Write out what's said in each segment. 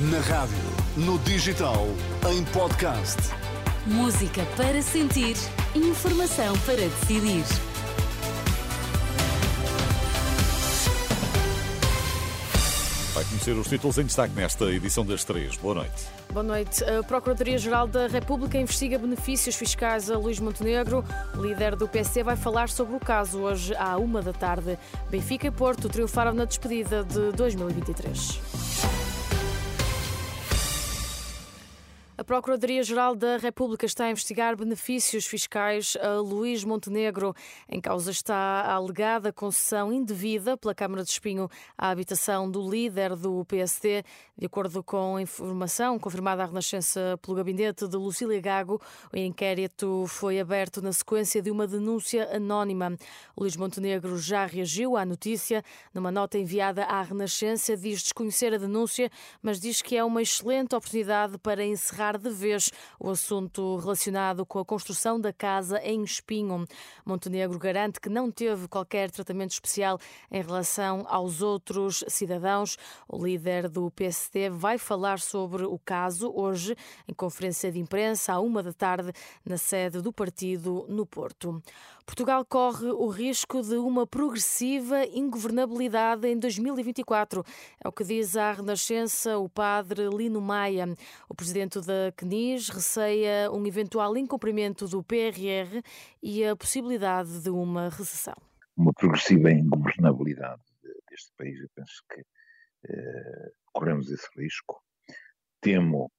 Na rádio, no digital, em podcast. Música para sentir, informação para decidir. Vai conhecer os títulos em destaque nesta edição das três. Boa noite. Boa noite. A Procuradoria-Geral da República investiga benefícios fiscais a Luís Montenegro. O líder do PC vai falar sobre o caso hoje à uma da tarde. Benfica e Porto triunfaram na despedida de 2023. Procuradoria-Geral da República está a investigar benefícios fiscais a Luís Montenegro. Em causa está a alegada concessão indevida pela Câmara de Espinho à habitação do líder do PSD. De acordo com informação confirmada à Renascença pelo gabinete de Lucília Gago, o inquérito foi aberto na sequência de uma denúncia anónima. Luís Montenegro já reagiu à notícia. Numa nota enviada à Renascença, diz desconhecer a denúncia, mas diz que é uma excelente oportunidade para encerrar de vez o assunto relacionado com a construção da casa em Espinho. Montenegro garante que não teve qualquer tratamento especial em relação aos outros cidadãos. O líder do PSD vai falar sobre o caso hoje em conferência de imprensa à uma da tarde na sede do partido no Porto. Portugal corre o risco de uma progressiva ingovernabilidade em 2024. É o que diz à Renascença o padre Lino Maia. O presidente da CNIS receia um eventual incumprimento do PRR e a possibilidade de uma recessão. Uma progressiva ingovernabilidade deste país, eu penso que eh, corremos esse risco. Temo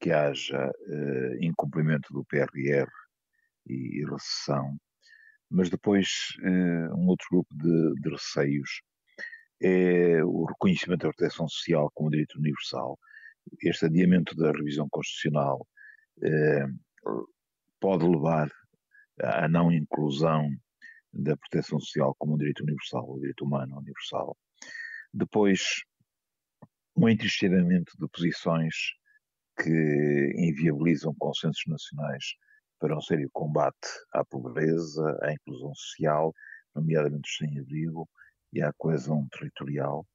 que haja eh, incumprimento do PRR e, e recessão, mas depois eh, um outro grupo de, de receios é o reconhecimento da proteção social como direito universal este adiamento da revisão constitucional eh, pode levar à não inclusão da proteção social como um direito universal, um direito humano universal. Depois, um entristecimento de posições que inviabilizam consensos nacionais para um sério combate à pobreza, à inclusão social, nomeadamente os sem-abrigo, e à coesão territorial.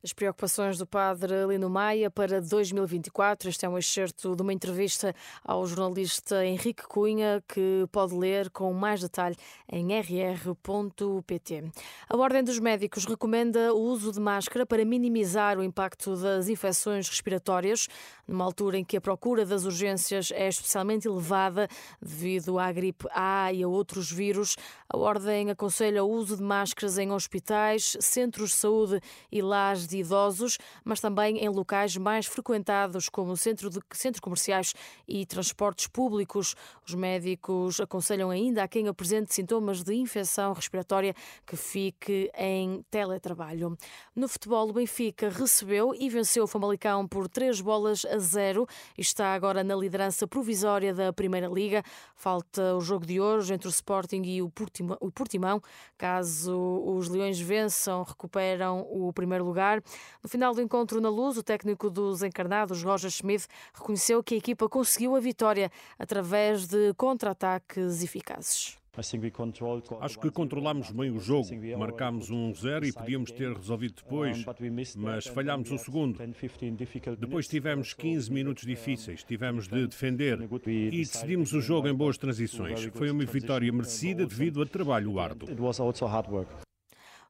As preocupações do padre Lino Maia para 2024. Este é um excerto de uma entrevista ao jornalista Henrique Cunha, que pode ler com mais detalhe em rr.pt. A Ordem dos Médicos recomenda o uso de máscara para minimizar o impacto das infecções respiratórias, numa altura em que a procura das urgências é especialmente elevada devido à gripe A e a outros vírus. A Ordem aconselha o uso de máscaras em hospitais, centros de saúde e lares de idosos, mas também em locais mais frequentados, como centro de, centros comerciais e transportes públicos. Os médicos aconselham ainda a quem apresente sintomas de infecção respiratória que fique em teletrabalho. No futebol, o Benfica recebeu e venceu o Famalicão por três bolas a zero e está agora na liderança provisória da Primeira Liga. Falta o jogo de hoje entre o Sporting e o Portimão. Caso os Leões vençam, recuperam o primeiro lugar. No final do encontro na luz, o técnico dos encarnados, Roger Schmidt, reconheceu que a equipa conseguiu a vitória através de contra-ataques eficazes. Acho que controlámos bem o jogo. Marcámos um zero e podíamos ter resolvido depois, mas falhámos o segundo. Depois tivemos 15 minutos difíceis, tivemos de defender e decidimos o jogo em boas transições. Foi uma vitória merecida devido a trabalho árduo.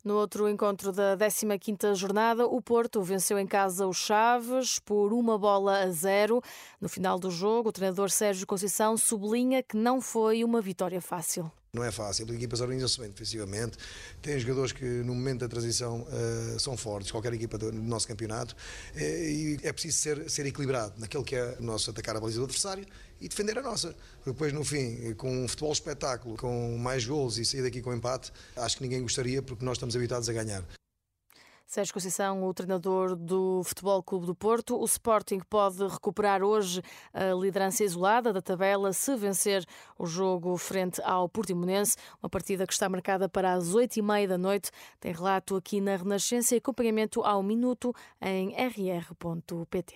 No outro encontro da 15ª jornada, o Porto venceu em casa os Chaves por uma bola a zero. No final do jogo, o treinador Sérgio Conceição sublinha que não foi uma vitória fácil. Não é fácil, as equipas organizam-se bem defensivamente, têm jogadores que no momento da transição uh, são fortes, qualquer equipa do, do nosso campeonato, uh, e é preciso ser, ser equilibrado naquilo que é o nosso atacar a baliza do adversário e defender a nossa. Porque depois, no fim, com um futebol espetáculo, com mais gols e sair daqui com empate, acho que ninguém gostaria porque nós estamos habituados a ganhar. Sérgio Conceição, o treinador do Futebol Clube do Porto. O Sporting pode recuperar hoje a liderança isolada da tabela se vencer o jogo frente ao Portimonense, uma partida que está marcada para as oito e meia da noite. Tem relato aqui na Renascença e acompanhamento ao minuto em rr.pt.